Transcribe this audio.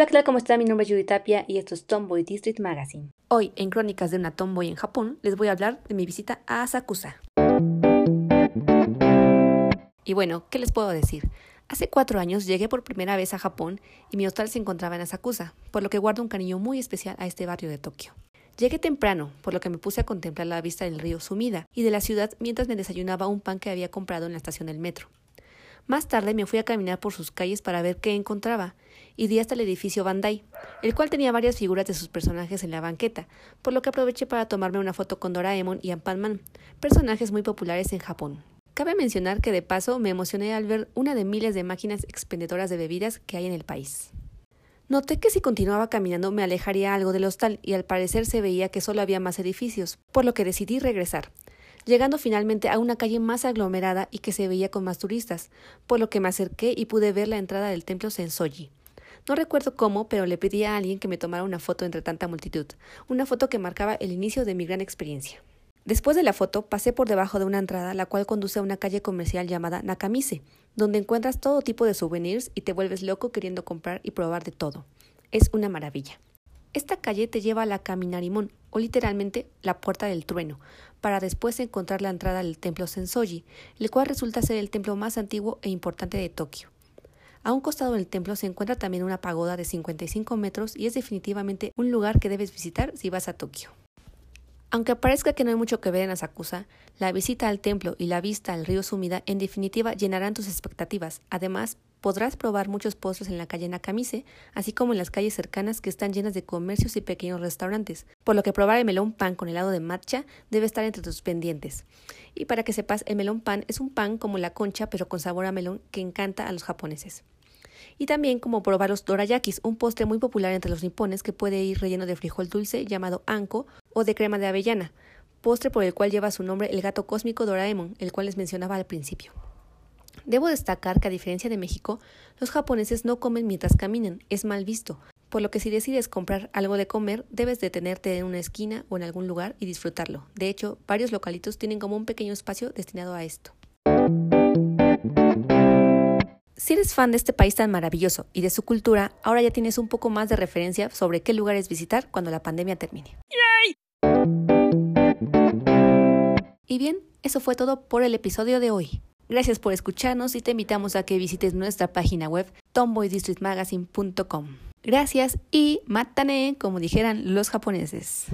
Hola. ¿Cómo está? Mi nombre es Judy Tapia y esto es Tomboy District Magazine. Hoy, en Crónicas de una Tomboy en Japón, les voy a hablar de mi visita a Asakusa. Y bueno, ¿qué les puedo decir? Hace cuatro años llegué por primera vez a Japón y mi hostal se encontraba en Asakusa, por lo que guardo un cariño muy especial a este barrio de Tokio. Llegué temprano, por lo que me puse a contemplar la vista del río Sumida y de la ciudad mientras me desayunaba un pan que había comprado en la estación del metro. Más tarde me fui a caminar por sus calles para ver qué encontraba, y di hasta el edificio Bandai, el cual tenía varias figuras de sus personajes en la banqueta, por lo que aproveché para tomarme una foto con Doraemon y Ampan personajes muy populares en Japón. Cabe mencionar que de paso me emocioné al ver una de miles de máquinas expendedoras de bebidas que hay en el país. Noté que si continuaba caminando me alejaría algo del hostal y al parecer se veía que solo había más edificios, por lo que decidí regresar, llegando finalmente a una calle más aglomerada y que se veía con más turistas, por lo que me acerqué y pude ver la entrada del templo Sensoji. No recuerdo cómo, pero le pedí a alguien que me tomara una foto entre tanta multitud, una foto que marcaba el inicio de mi gran experiencia. Después de la foto, pasé por debajo de una entrada la cual conduce a una calle comercial llamada Nakamise, donde encuentras todo tipo de souvenirs y te vuelves loco queriendo comprar y probar de todo. Es una maravilla. Esta calle te lleva a la Caminarimon, o literalmente la puerta del trueno, para después encontrar la entrada del templo Sensoji, el cual resulta ser el templo más antiguo e importante de Tokio. A un costado del templo se encuentra también una pagoda de 55 metros y es definitivamente un lugar que debes visitar si vas a Tokio. Aunque parezca que no hay mucho que ver en Asakusa, la visita al templo y la vista al río Sumida en definitiva llenarán tus expectativas. Además, podrás probar muchos postres en la calle Nakamise, así como en las calles cercanas que están llenas de comercios y pequeños restaurantes, por lo que probar el melón pan con helado de matcha debe estar entre tus pendientes. Y para que sepas, el melón pan es un pan como la concha pero con sabor a melón que encanta a los japoneses y también como probar los dorayakis, un postre muy popular entre los nipones que puede ir relleno de frijol dulce llamado anko o de crema de avellana, postre por el cual lleva su nombre el gato cósmico Doraemon, el cual les mencionaba al principio. Debo destacar que a diferencia de México, los japoneses no comen mientras caminan, es mal visto, por lo que si decides comprar algo de comer, debes detenerte en una esquina o en algún lugar y disfrutarlo. De hecho, varios localitos tienen como un pequeño espacio destinado a esto. Si eres fan de este país tan maravilloso y de su cultura, ahora ya tienes un poco más de referencia sobre qué lugares visitar cuando la pandemia termine. Y bien, eso fue todo por el episodio de hoy. Gracias por escucharnos y te invitamos a que visites nuestra página web tomboydistrictmagazine.com. Gracias y matane, como dijeran los japoneses.